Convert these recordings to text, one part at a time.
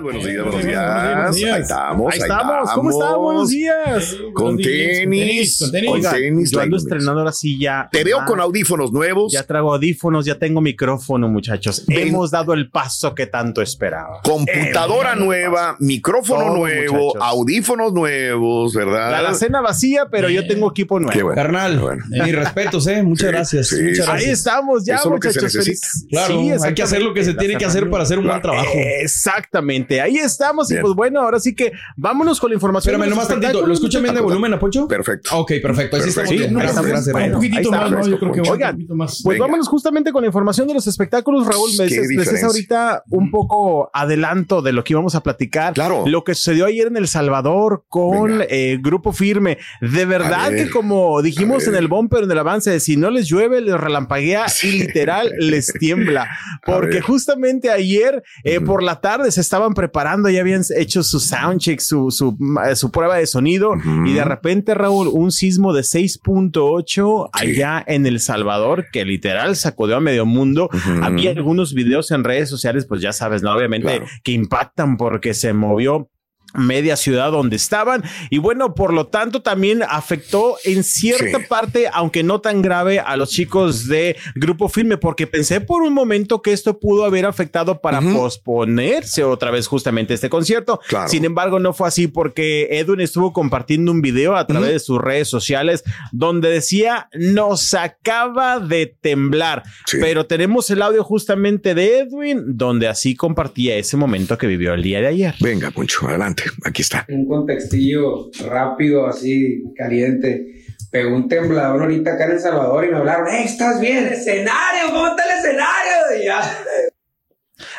Buenos días, buenos días. Ahí estamos. Ahí estamos. ¿Cómo están? Buenos días. Con Buenos días. tenis. Con tenis. Con Oiga, tenis. Yo ando like- estrenando ahora sí ya. Te veo Ah, con audífonos nuevos. Ya traigo audífonos, ya tengo micrófono, muchachos. Ven. Hemos dado el paso que tanto esperaba. Computadora nueva, micrófono nuevo, muchachos. audífonos nuevos, ¿verdad? La alacena vacía, pero yo tengo equipo nuevo. Qué bueno. Carnal, bueno. mis respetos, ¿eh? Muchas Sí, gracias. sí, muchas sí. gracias. Ahí estamos ya, Eso muchachos. Claro, Sí, hay que hacer lo que se tiene que hacer para hacer un buen trabajo. Exactamente, ahí estamos. Bien. Y pues bueno, ahora sí que vámonos con la información. Espérame, nomás tantito. ¿Lo escuchan bien de volumen, Apocho? Perfecto. Ok, perfecto. Ahí sí estamos Perfecto. bien. Sí, Ahí estamos, gracias, gracias. bueno. Un poquitito más, ¿no? Yo creo que un Oigan, poquito más. Pues Venga. vámonos justamente con la información de los espectáculos, Raúl. Me ¿Qué decías, ahorita un poco adelanto de lo que íbamos a platicar. Claro. Lo que sucedió ayer en El Salvador con eh, Grupo Firme. De verdad ver, que como dijimos en el bumper, en el avance, si no les llueve, les relampaguea Sí. y literal les tiembla. Porque justamente ayer eh, por la tarde se estaban preparando, ya habían hecho su soundcheck, su, su, su prueba de sonido y de repente, Raúl, un sismo de 6.8 Sí. allá en El Salvador que literal sacudió a medio mundo. Había algunos videos en redes sociales, pues ya sabes, ¿no? Obviamente Claro. que impactan porque se movió media ciudad donde estaban y bueno, por lo tanto también afectó en cierta Sí. parte, aunque no tan grave, a los chicos de Grupo Firme, porque pensé por un momento que esto pudo haber afectado para posponerse otra vez justamente este concierto. Claro. Sin embargo, no fue así porque Edwin estuvo compartiendo un video a través de sus redes sociales donde decía nos acaba de temblar, Sí. pero tenemos el audio justamente de Edwin donde así compartía ese momento que vivió el día de ayer. Venga, Poncho, adelante. Aquí está. un contextillo rápido, así caliente. Pegó un temblador ahorita acá en El Salvador y me hablaron, "Eh, ¿estás bien? ¿Escenario? ¿Cómo está el escenario? Y ya.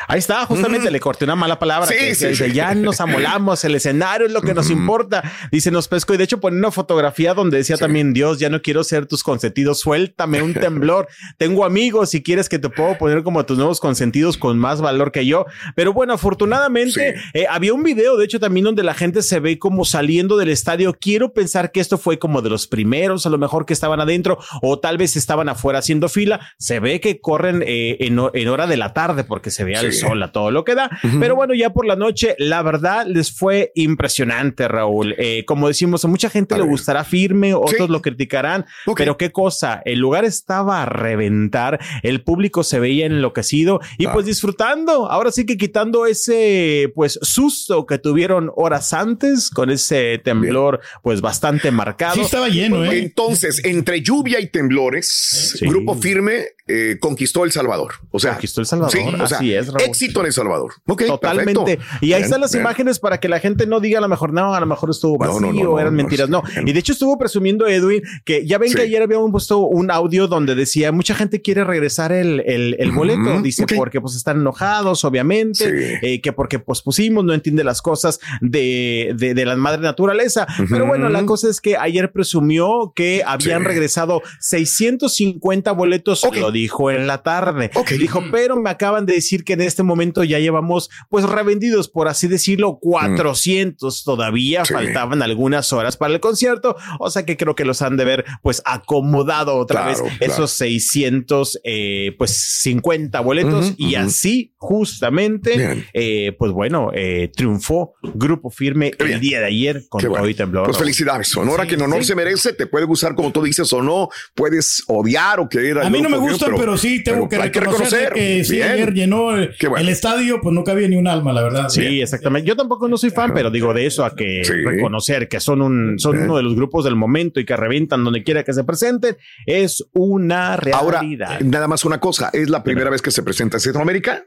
Ahí está, justamente le corté una mala palabra. Sí, que sí, dice, sí. ya nos amolamos, el escenario es lo que nos importa. Dice, nos pesco. Y de hecho pone una fotografía donde decía también, Dios, ya no quiero ser tus consentidos, suéltame un temblor. Tengo amigos, si quieres que te puedo poner como tus nuevos consentidos con más valor que yo. Pero bueno, afortunadamente eh, había un video, de hecho, también donde la gente se ve como saliendo del estadio. Quiero pensar que esto fue como de los primeros, a lo mejor que estaban adentro o tal vez estaban afuera haciendo fila. Se ve que corren eh, en, ho- en hora de la tarde porque se vea el Sí. sol a todo lo que da. Pero bueno, ya por la noche, la verdad les fue impresionante, Raúl. Eh, como decimos, a mucha gente A le ver. gustará firme, otros Sí. lo criticarán, pero qué cosa, el lugar estaba a reventar, el público se veía enloquecido y Claro. pues disfrutando. Ahora sí que quitando ese pues susto que tuvieron horas antes con ese temblor pues bastante marcado. Sí estaba lleno, ¿eh? Entonces, entre lluvia y temblores, Sí. Grupo Firme eh, conquistó El Salvador. O sea, Conquistó El Salvador, sí, o sea, así es, Raúl. Éxito en El Salvador. Totalmente. perfecto. Y ahí Bien, están las bien. imágenes para que la gente no diga a lo mejor, no, a lo mejor estuvo vacío, no, no, no, eran mentiras. No. Y de hecho estuvo presumiendo Edwin que ya ven Sí. que ayer habíamos puesto un audio donde decía mucha gente quiere regresar el, el, boleto. Dice porque pues están enojados, obviamente, Sí. eh, que porque pospusimos, no entiende las cosas de, de, de la madre naturaleza. Pero bueno, la cosa es que ayer presumió que habían Sí. regresado 650 boletos, Ok. lo dijo en la tarde. Dijo, pero me acaban de decir que en este momento ya llevamos pues revendidos, por así decirlo, 400. Todavía Mm. Sí. faltaban algunas horas para el concierto. O sea que creo que los han de ver pues acomodado otra Claro, vez claro. esos 600 eh, pues 50 boletos y así justamente eh, pues bueno, eh, triunfó Grupo Firme Qué el bien. día de ayer con Qué todo bueno. y temblor. Pues felicidades. Honor a quien honor sí. se merece. Te puede gustar como tú dices o no. Puedes odiar o querer. A mí no me gusta, pero, sí tengo pero que hay que reconocer, que sí, ayer llenó el, Qué bueno. el estadio, pues no cabía ni un alma, la verdad. Sí, exactamente. Yo tampoco no soy fan, pero digo de eso a que Sí. reconocer que son un, son uno de los grupos del momento y que revientan donde quiera que se presenten es una Ahora, realidad. nada más una cosa. ¿Es la primera vez que se presenta en Centroamérica?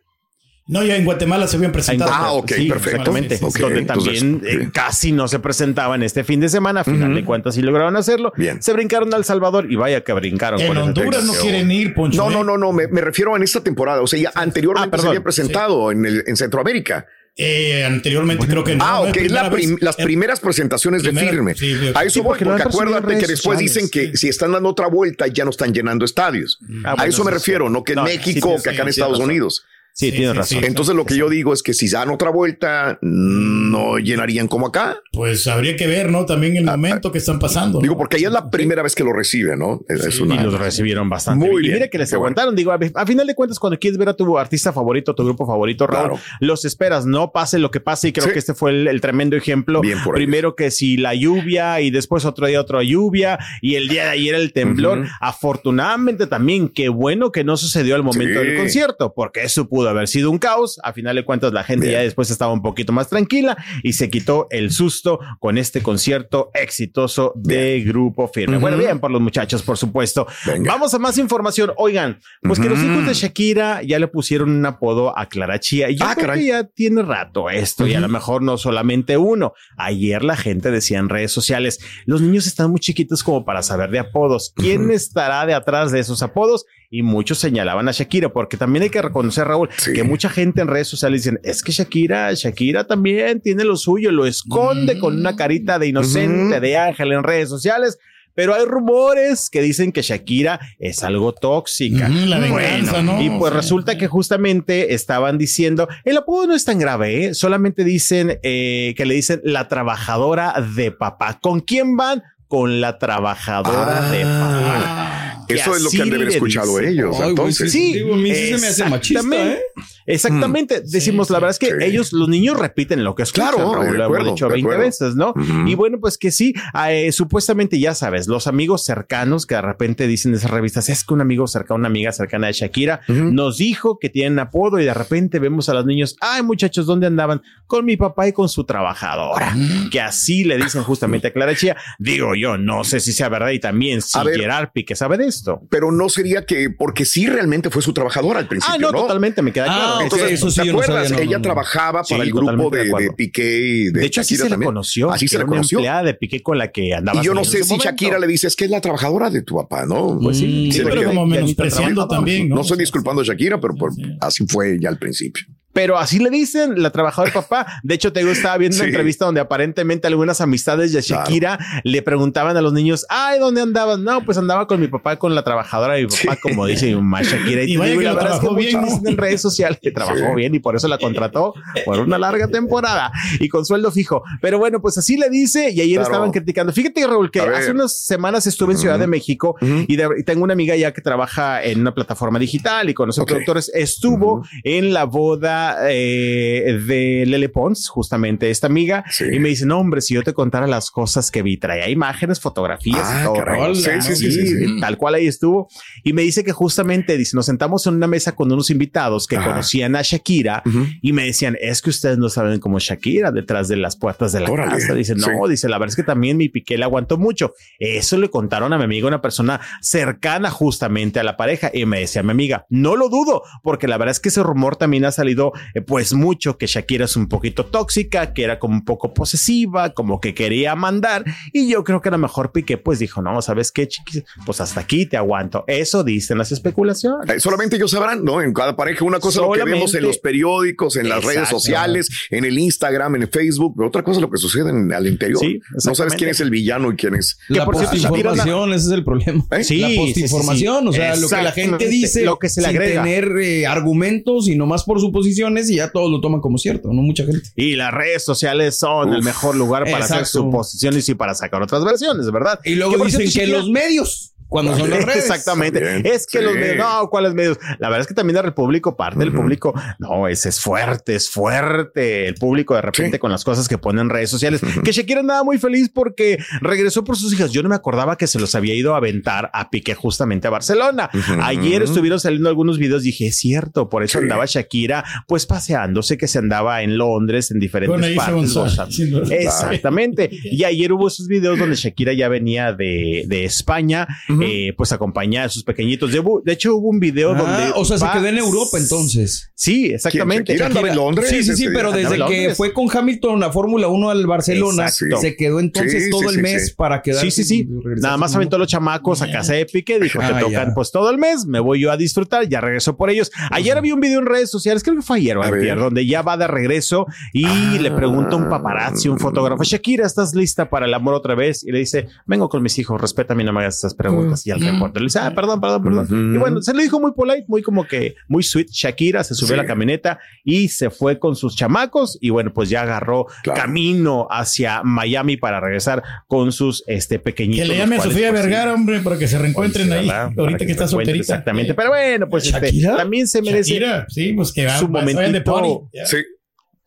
No, ya en Guatemala se habían presentado. Ah, ok. Ok, donde entonces, también eh, casi no se presentaban este fin de semana. A final de cuentas, sí lograron hacerlo. Bien. Se brincaron a El Salvador y vaya que brincaron. En con Honduras no quieren ir, Poncho. No, ¿eh? no, no, no, me, me refiero en esta temporada. O sea, ya anteriormente Ah, perdón. se había presentado en, el, en Centroamérica. Eh, anteriormente creo que no. ah, ok, es la vez. las primeras presentaciones de firme. sí, sí. a eso Sí, voy, porque porque acuérdate que después sociales, dicen que si están dando otra vuelta ya no están llenando estadios. Ah, a bueno, eso me refiero, no que en No, México, que acá en Estados. Unidos. Sí, Sí, tienes sí, razón. sí. Entonces lo que yo digo es que si dan otra vuelta, no llenarían como acá. Pues habría que ver, ¿no? También el momento que están pasando. Ah, Digo, ¿no? porque ella es la primera vez que lo recibe, ¿no? Es, es Y los recibieron bastante. Muy bien. Y mira que les Qué bueno. aguantaron. Digo, a, a final de cuentas, cuando quieres ver a tu artista favorito, tu grupo favorito, Raúl, Claro. los esperas, no pase lo que pase. Y creo Sí. que este fue el, el tremendo ejemplo. Bien por ellos. Primero que si la lluvia y después otro día otra lluvia y el día de ayer el temblor. Afortunadamente también, qué bueno que no sucedió al momento Sí. del concierto, porque eso pudo haber sido un caos. A final de cuentas, la gente Bien. ya después estaba un poquito más tranquila y se quitó el susto con este concierto exitoso de Grupo Firme. Bueno, bien por los muchachos, por supuesto. Venga. Vamos a más información. Oigan, pues que los hijos de Shakira ya le pusieron un apodo a Clara Chía. Y yo Ah, creo caray. que ya tiene rato esto, y a lo mejor no solamente uno. Ayer la gente decía en redes sociales, los niños están muy chiquitos como para saber de apodos. ¿Quién estará de atrás de esos apodos? Y muchos señalaban a Shakira, porque también hay que reconocer, Raúl, Sí. que mucha gente en redes sociales dicen, es que Shakira, Shakira también tiene lo suyo, lo esconde con una carita de inocente, de ángel en redes sociales. Pero hay rumores que dicen que Shakira es algo tóxica. Ujú, la venganza, ¿no? Y pues resulta que justamente estaban diciendo, el apodo no es tan grave, ¿eh? solamente dicen eh, que le dicen la trabajadora de papá. ¿Con quién van? Con la trabajadora Ah. de papá. Eso es lo que han de haber escuchado ellos. Ay, entonces, sí, digo, a mí sí se me hace machista. ¿eh? Exactamente. Decimos, Sí, la verdad es que sí. ellos, los niños repiten lo que escuchan. Claro, Raúl, de lo acuerdo, hemos dicho de 20 acuerdo. veces, ¿no? Y bueno, pues que sí, eh, supuestamente ya sabes, los amigos cercanos que de repente dicen en esas revistas, es que un amigo cercano, una amiga cercana de Shakira nos dijo que tienen apodo y de repente vemos a los niños, ay muchachos, ¿dónde andaban? Con mi papá y con su trabajadora. Que así le dicen justamente a Clara Chía. Digo yo, no sé si sea verdad y también si ver. Gerard Pique sabe de esto. pero no sería que, porque sí realmente fue su trabajadora al principio, Ah, no, ¿no? totalmente, me queda Ah, claro. Entonces, eso sí ¿te acuerdas? sabía, no, Ella no, no. trabajaba Sí, para el grupo de, de Piqué y de, De hecho, así Shakira se le conoció. Así se Era le una conoció. empleada de Piqué con la que andaba. Y yo no sé si. Shakira le dice, es que es la trabajadora de tu papá, ¿no? Pues sí, Mm, Sí, sí, pero como menospreciando también, ¿no? Estoy disculpando a Shakira, pero así fue ya al principio. Pero así le dicen la trabajadora papá. De hecho, te digo, estaba viendo una entrevista donde aparentemente algunas amistades de Shakira le preguntaban a los niños, ay, ¿dónde andabas? No, pues andaba con mi papá, con la trabajadora de mi papá, Sí. como dice mi mamá Shakira. Y te vaya digo, que la verdad es trabajó bien, dicen en redes sociales que trabajó Sí. bien y por eso la contrató por una larga temporada y con sueldo fijo. Pero bueno, pues así le dice y ayer Claro. estaban criticando. Fíjate, Raúl, que hace unas semanas estuve en Ciudad de México y, de- y tengo una amiga ya que trabaja en una plataforma digital y conoce Ok. productores. Estuvo en la boda eh, de Lele Pons, justamente esta amiga, Sí. y me dice, no, hombre, si yo te contara las cosas que vi, traía imágenes, fotografías Ah, y todo. caray. Sí, sí. Tal cual ahí estuvo. Y me dice que justamente, dice, nos sentamos en una mesa con unos invitados que Ajá. conocían a Shakira y me decían, es que ustedes no saben cómo Shakira detrás de las puertas de la Órale, casa. Dice, no, dice, la verdad es que también mi piqué le aguantó mucho. Eso le contaron a mi amiga, una persona cercana justamente a la pareja. Y me decía mi amiga, no lo dudo, porque la verdad es que ese rumor también ha salido pues mucho, que Shakira es un poquito tóxica, que era como un poco posesiva, como que quería mandar. Y yo creo que a lo mejor Piqué pues dijo, no, ¿sabes qué, chiquis? Pues hasta aquí te aguanto. Eso dicen las especulaciones. Eh, solamente ellos sabrán, ¿no? En cada pareja, una cosa lo que vemos en los periódicos, en las redes sociales, en el Instagram, en el Facebook, pero otra cosa es lo que sucede en, al interior. Sí, no sabes quién es el villano y quién es. La por cierto, Shakira postinformación, ese es el problema. ¿Eh? Sí, la sí, sí, postinformación, sí. o sea, lo que la gente dice lo que se le sin agrega. tener eh, argumentos y nomás por suposiciones y ya todos lo toman como cierto, ¿no? Mucha gente. Y las redes sociales son el mejor lugar para hacer exacto. suposiciones y para sacar otras versiones, ¿verdad? Y luego dicen que los medios, cuando son las redes. Exactamente. También, es que sí. los medios, no, ¿cuáles medios? La verdad es que también el público, parte del público, no, ese es fuerte, es fuerte el público de repente Sí. con las cosas que ponen en redes sociales. Que Shakira andaba muy feliz porque regresó por sus hijas. Yo no me acordaba que se los había ido a aventar a Piqué justamente a Barcelona. Ayer estuvieron saliendo algunos videos, dije, es cierto, por eso Sí. andaba Shakira pues paseándose, que se andaba en Londres, en diferentes Aisha partes. Exactamente. Y ayer hubo esos videos donde Shakira ya venía de, de España eh, pues acompañar a sus pequeñitos. De, de hecho, hubo un video Ah, donde. o sea, se quedó en Europa entonces. Sí, exactamente. ¿Quién? ¿Shakira en Londres? Sí, sí, sí, Ese pero desde que fue con Hamilton a Fórmula 1 al Barcelona, Exacto. se quedó entonces Sí, todo sí, el sí, mes sí. para quedar. Sí, sí, sí. Nada más aventó los chamacos a casa de Piqué. Dijo, Ah, te tocan ya. pues todo el mes, me voy yo a disfrutar. Ya regresó por ellos. Ayer había un video en redes sociales, creo que fue ayer A donde ya va de regreso y Ah. le pregunta a un paparazzi, un fotógrafo, Shakira, ¿estás lista para el amor otra vez? Y le dice, vengo con mis hijos, respétame, no me hagas estas preguntas. Y al reportero le dice, ah, perdón, perdón, perdón. Y bueno, se le dijo muy polite, muy como que muy sweet. Shakira se subió Sí. a la camioneta y se fue con sus chamacos y bueno, pues ya agarró Claro. camino hacia Miami para regresar con sus este pequeñitos. Que le llame a Sofía pues, Vergara, hombre, para que se reencuentren ahí. Ahorita que, está solterita. Exactamente. Pero bueno, pues este, ¿Shakira? también se merece Shakira, sí, pues que va, su vayan de momentito. party. Sí.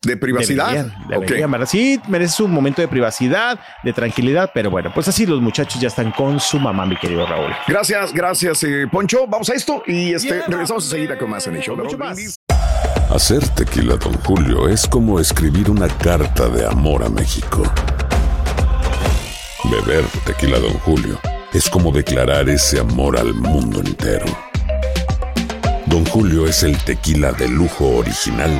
De privacidad. Sí, merece su momento de privacidad, de tranquilidad, pero bueno, pues así los muchachos ya están con su mamá, mi querido Raúl. Gracias, gracias, eh, Poncho. Vamos a esto y este, regresamos enseguida con más en el show de más. Hacer tequila, Don Julio, es como escribir una carta de amor a México. Beber tequila, Don Julio, es como declarar ese amor al mundo entero. Don Julio es el tequila de lujo original,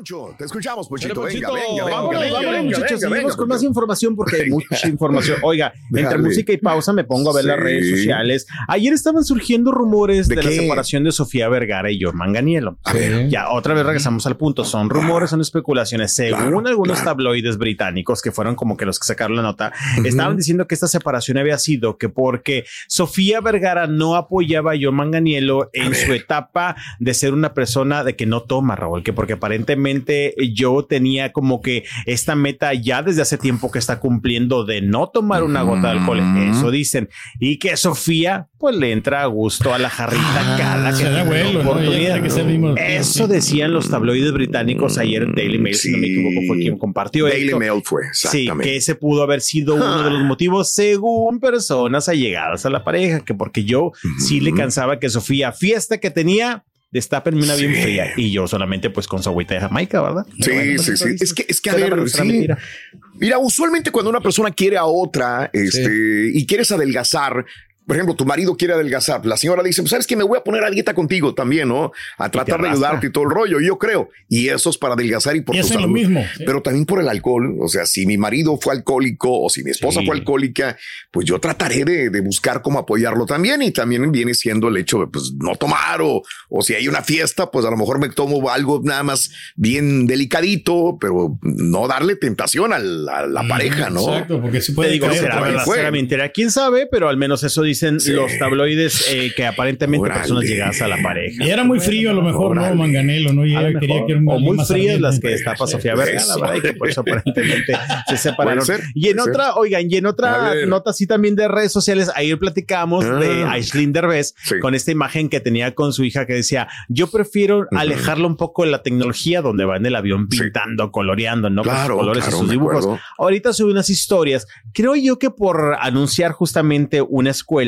Poncho, te escuchamos, Ponchito. Dale, Venga, Ponchito. venga, venga, Vámonos, venga, vámonos, venga, muchachos. venga, con más información porque hay mucha información. Oiga, entre música y pausa me pongo a ver las redes sociales. Ayer estaban surgiendo rumores ¿De de, la separación de Sofía Vergara y Jorman Ganielo. A ver. Ya, otra vez regresamos al punto. Son rumores, son especulaciones. Según Claro, algunos claro. tabloides británicos, que fueron como que los que sacaron la nota, estaban diciendo que esta separación había sido que porque Sofía Vergara no apoyaba a Jorman Ganielo en su etapa de ser una persona de que no toma, Raúl, que porque aparentemente yo tenía como que esta meta ya desde hace tiempo que está cumpliendo de no tomar una gota de alcohol. Eso dicen. Y que Sofía, pues le entra a gusto a la jarrita cada que Eso decían los tabloides británicos ayer en Daily Mail, si no me equivoco, fue quien compartió Daily esto. Mail fue, Sí, que ese pudo haber sido uno de los motivos según personas allegadas a la pareja, que porque yo sí le cansaba que Sofía, fiesta que tenía, destápenme una bien Sí. fría y yo solamente pues con su agüita de Jamaica, ¿verdad? Sí, bueno, pues, sí, sí. dice. Es que, es que a ver, sí. Mira, usualmente cuando una persona quiere a otra, este, y quieres adelgazar, por ejemplo, tu marido quiere adelgazar, la señora dice, pues sabes que me voy a poner a dieta contigo también, ¿no? A tratar de ayudarte y todo el rollo, yo creo. Y eso es para adelgazar y por Y tu hacen lo salud. mismo, sí. Pero también por el alcohol. O sea, si mi marido fue alcohólico o si mi esposa Sí. fue alcohólica, pues yo trataré de, de buscar cómo apoyarlo también. Y también viene siendo el hecho de pues no tomar o, o si hay una fiesta, pues a lo mejor me tomo algo nada más bien delicadito, pero no darle tentación al- a la pareja, ¿no? Exacto, porque si puede digo, será será mentira. ¿Quién sabe? Pero al menos eso dicen Sí. los tabloides eh, que aparentemente Órale. personas llegadas a la pareja. Y era muy frío a lo mejor, Órale. ¿no? Manganelo, ¿no? Y ella quería mejor. que era un o muy frías las que destapa Sofía Vergara, la verdad, y que por eso aparentemente se separaron. Ser, y en otra, oigan, y en otra nota así también de redes sociales, ayer platicamos Ah. de Aislinn Derbez Sí. con esta imagen que tenía con su hija que decía, yo prefiero alejarlo un poco de la tecnología donde va en el avión Sí. pintando, coloreando, ¿no? Claro, con sus colores claro, y sus dibujos. acuerdo. Ahorita sube unas historias. Creo yo que por anunciar justamente una escuela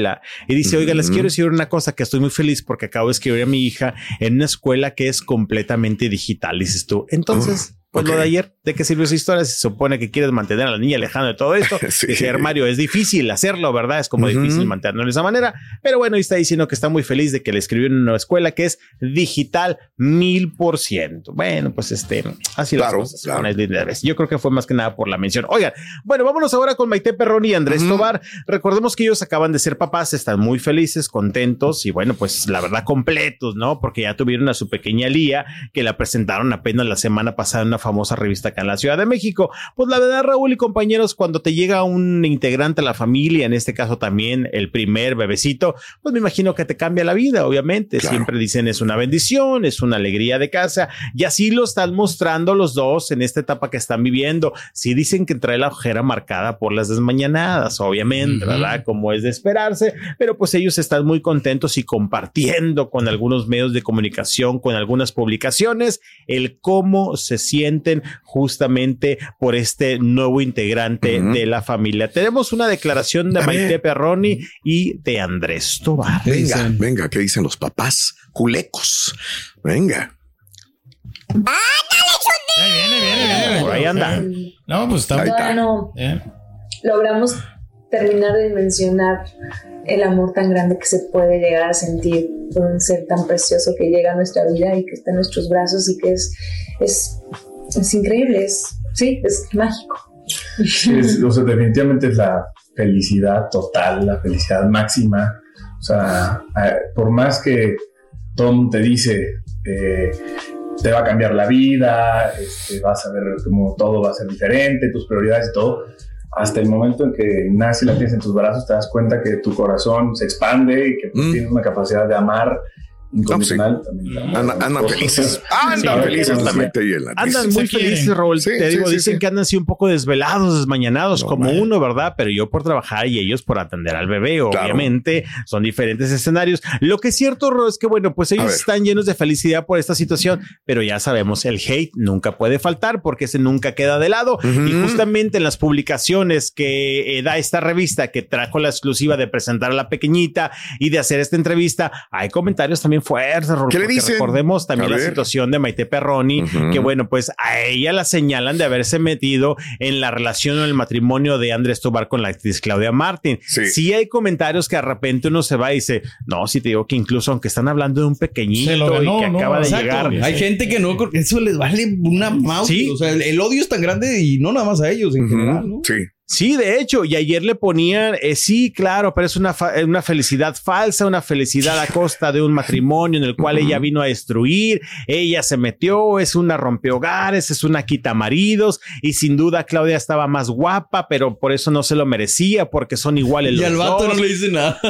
y dice, oiga, les quiero decir una cosa que estoy muy feliz porque acabo de escribir a mi hija en una escuela que es completamente digital, dices tú. Entonces, pues lo de ayer, ¿de qué sirvió esa historia? Se supone que quieres mantener a la niña alejada de todo esto. Sí. Dice Mario, es difícil hacerlo, ¿verdad? Es como difícil mantenerlo de esa manera. Pero bueno, ahí está diciendo que está muy feliz de que le escribió en una escuela que es digital mil por ciento. Bueno, pues este, así Claro, las cosas claro. Yo creo que fue más que nada por la mención. Oigan, bueno, vámonos ahora con Maite Perroni y Andrés Ujú. Tobar. Recordemos que ellos acaban de ser papás, están muy felices, contentos y bueno, pues la verdad completos, ¿no? Porque ya tuvieron a su pequeña Lía, que la presentaron apenas la semana pasada en una famosa revista acá en la Ciudad de México. Pues la verdad, Raúl y compañeros, cuando te llega un integrante a la familia, en este caso también el primer bebecito, pues me imagino que te cambia la vida, obviamente. Siempre dicen es una bendición, es una alegría de casa y así lo están mostrando los dos en esta etapa que están viviendo. Sí dicen que trae la ojera marcada por las desmañanadas, obviamente, ¿verdad? Como es de esperarse, pero pues ellos están muy contentos y compartiendo con algunos medios de comunicación, con algunas publicaciones, el cómo se sienten justamente por este nuevo integrante de la familia. Tenemos una declaración de A ver. Maite Perroni y de Andrés Tobar. Venga, venga, ¿qué dicen los papás? Culecos. Venga. Por ahí anda. No, pues está. Todavía no Eh. logramos terminar de dimensionar el amor tan grande que se puede llegar a sentir por un ser tan precioso que llega a nuestra vida y que está en nuestros brazos y que es, es, es increíble, es, sí, es mágico. Es- o sea, definitivamente es la felicidad total, la felicidad máxima. O sea, por más que mundo te dice, eh, te va a cambiar la vida, este, vas a ver cómo todo va a ser diferente, tus prioridades y todo, hasta el momento en que nace y la tienes en tus brazos, te das cuenta que tu corazón se expande y que pues, tienes una capacidad de amar incondicional. también. Andan, felices. Andan Sí, felices sí, la sí. mente y el Andan muy felices, Raúl. Sí, Te sí, digo, sí, dicen sí. que andan así un poco desvelados, desmañanados, como uno, ¿verdad? Pero yo por trabajar y ellos por atender al bebé, obviamente, son diferentes escenarios. Lo que es cierto, Ro, es que, bueno, pues ellos están llenos de felicidad por esta situación, pero ya sabemos, el hate nunca puede faltar porque ese nunca queda de lado. Y justamente en las publicaciones que eh, da esta revista que trajo la exclusiva de presentar a la pequeñita y de hacer esta entrevista, hay comentarios también fuertes, Raúl, ¿Qué le porque dicen? Recordemos también la situación de Maite Perroni, que bueno, pues a ella la señalan de haberse metido en la relación o el matrimonio de Andrés Tobar con la actriz Claudia Martín. Sí. hay comentarios que de repente uno se va y dice, no, si te digo que incluso aunque están hablando de un pequeñito ganó, y que ¿no? acaba de Exacto. llegar. Hay gente que no, eso les vale una mouse. Sí. O sea, el, el odio es tan grande y no nada más a ellos en general, ¿no? Sí. Sí, de hecho, y ayer le ponían, eh, sí, claro, pero es una, fa- eh, una felicidad falsa, una felicidad a costa de un matrimonio en el cual ella vino a destruir, ella se metió, es una rompehogares, es una quita maridos, y sin duda Claudia estaba más guapa, pero por eso no se lo merecía, porque son iguales Y los al vato no le dice nada.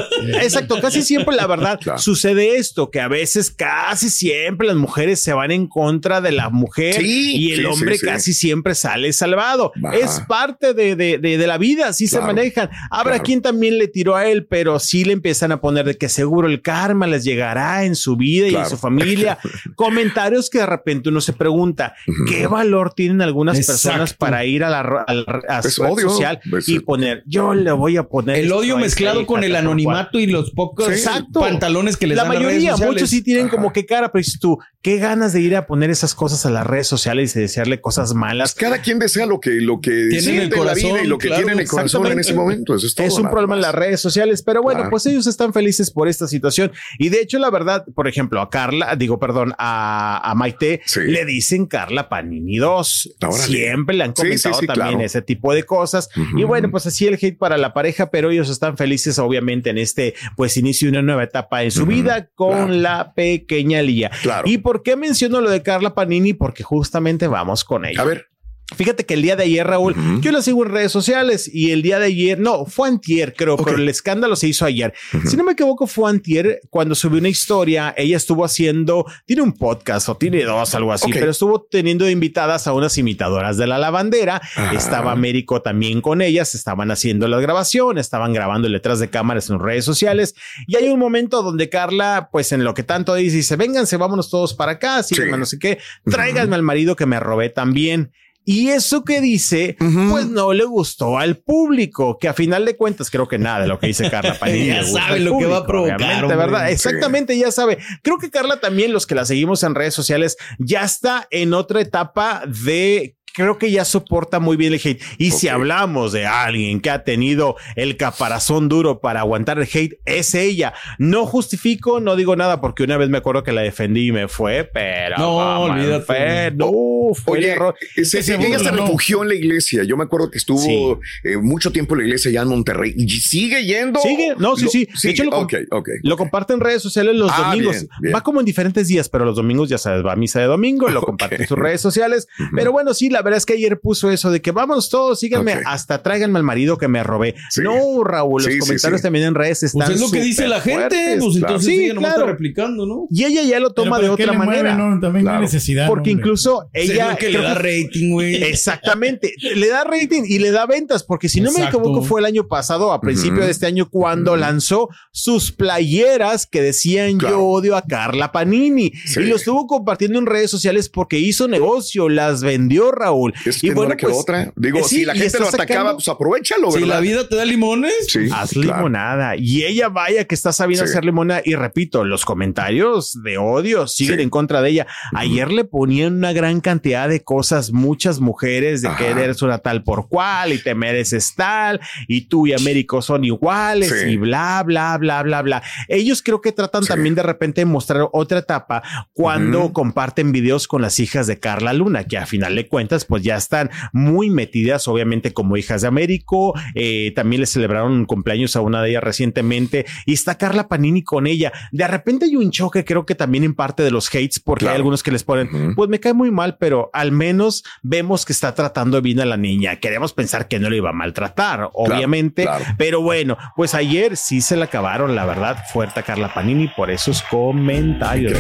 Exacto, casi siempre la verdad sucede esto, que a veces casi siempre las mujeres se van en contra de la mujer Sí, y el sí, hombre sí, sí. casi siempre sale salvado. Es parte de, de- de- de la vida, así Claro, se manejan. Habrá claro. quien también le tiró a él, pero sí le empiezan a poner de que seguro el karma les llegará en su vida y en su familia. Comentarios que de repente uno se pregunta, ¿qué valor tienen algunas personas para ir a la, ro- a la- a Es su red odio. social y poner, yo le voy a poner... El odio mezclado hija, con el tal cual". anonimato y los pocos Exacto. pantalones que les la dan mayoría, muchos sí tienen como que cara, pero dices tú, qué ganas de ir a poner esas cosas a las redes sociales y desearle cosas malas. Cada quien desea lo que, lo que Tiene en el en la vida corazón, y lo que claro, tiene en el corazón en ese momento. Eso es todo. Es un problema en las redes sociales, pero bueno, Claro. pues ellos están felices por esta situación. Y de hecho, la verdad, por ejemplo, a Carla, digo, perdón, a, a Maite, Sí. le dicen Carla Panini 2. Órale. Siempre le han Sí, sí, comentado sí, también claro. ese tipo de cosas. Y bueno, pues así el hate para la pareja, pero ellos están felices, obviamente, en este, pues inicio de una nueva etapa en su vida con Claro. la pequeña Lía. Claro. ¿Y por qué menciono lo de Carla Panini? Porque justamente vamos con ella. A ver. Fíjate que el día de ayer, Raúl, Ujú. yo la sigo en redes sociales y el día de ayer, no, fue antier, creo, Ok. pero el escándalo se hizo ayer. Si no me equivoco, fue antier cuando subió una historia. Ella estuvo haciendo, tiene un podcast o tiene dos, algo así, Ok. pero estuvo teniendo invitadas a unas imitadoras de la lavandera. Ah. Estaba Américo también con ellas, estaban haciendo la grabación, estaban grabando letras de cámaras en redes sociales. Y hay un momento donde Carla, pues en lo que tanto dice, dice, vénganse, vámonos todos para acá, sí, Sí. no sé qué, tráiganme al marido que me robé también. Y eso que dice, pues no le gustó al público, que a final de cuentas creo que nada de lo que dice Carla Panini. Ya sabe lo que va a provocar. ¿verdad? Exactamente, ya sabe. Creo que Carla también, los que la seguimos en redes sociales, ya está en otra etapa de creo que ya soporta muy bien el hate. Y si hablamos de alguien que ha tenido el caparazón duro para aguantar el hate, es ella. No justifico, no digo nada, porque una vez me acuerdo que la defendí y me fue, pero. No, mamá, olvídate. fue- no, fue el error. se ella se refugió en la iglesia. Yo me acuerdo que estuvo Sí. eh, mucho tiempo en la iglesia allá en Monterrey. ¿Y sigue yendo? Sigue, no, sí, Lo- sí. De hecho, lo, com- ok, ok. lo comparte en redes sociales los Ah, domingos. bien, bien. Va como en diferentes días, pero los domingos, ya sabes, va a misa de domingo, lo comparte en sus redes sociales. Pero bueno, sí, la verdad es que ayer puso eso de que vamos todos, síganme, Ok. hasta tráiganme al marido que me robé. No, Raúl, los Sí, sí, comentarios sí. también en redes están. Pues es lo que dice la gente, superfuertes. pues entonces Sí, ella claro. está replicando, ¿no? Y ella ya lo toma de ¿para qué otra le mueve, manera. no? También no hay necesidad. Porque hombre. incluso ella. lo que le da rating, güey. Exactamente. le da rating y le da ventas, porque si no me Exacto. equivoco, fue el año pasado, a principio de este año, cuando lanzó sus playeras que decían Claro. yo odio a Carla Panini. Sí. Y lo estuvo compartiendo en redes sociales porque hizo negocio, las vendió Raúl. Es y que no le quedó otra. Digo, eh, si sí, la gente lo atacaba, sacando- pues aprovechalo, Si ¿verdad? la vida te da limones, Sí, Haz claro. limonada. Y ella vaya que está sabiendo Sí. hacer limonada. Y repito, los comentarios de odio siguen en contra de ella. Ayer le ponían una gran cantidad de cosas, muchas mujeres, de que Ajá. eres una tal por cual y te mereces tal, y tú y Américo son iguales, y bla, bla, bla, bla, bla. Ellos creo que tratan también de repente de mostrar otra etapa cuando comparten videos con las hijas de Carla Luna, que a final de cuentas, pues ya están muy metidas, obviamente, como hijas de Américo. Eh, también le celebraron un cumpleaños a una de ellas recientemente y está Carla Panini con ella. De repente hay un choque, creo que también en parte de los hates, porque hay algunos que les ponen, pues me cae muy mal, pero al menos vemos que está tratando bien a la niña. Queremos pensar que no le iba a maltratar, obviamente, claro. pero bueno, pues ayer sí se le acabaron, la verdad, fuerte a Carla Panini por esos comentarios.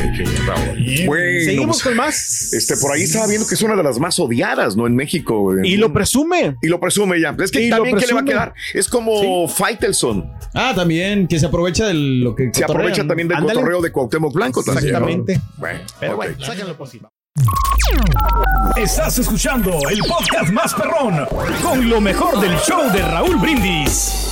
Bueno, Seguimos pues, con más. Este, por ahí estaba viendo que es una de las más odiadas, ¿no? En México. Y lo presume. Y lo presume ya. Es que Y también, ¿qué le va a quedar? Es como Faitelson. Ah, también, que se aprovecha de lo que Se aprovecha también del Ándale. cotorreo de Cuauhtémoc Blanco también. ¿no? Exactamente. Bueno, Pero ok. bueno, sáquenlo posible. Estás escuchando el podcast más perrón con lo mejor del show de Raúl Brindis.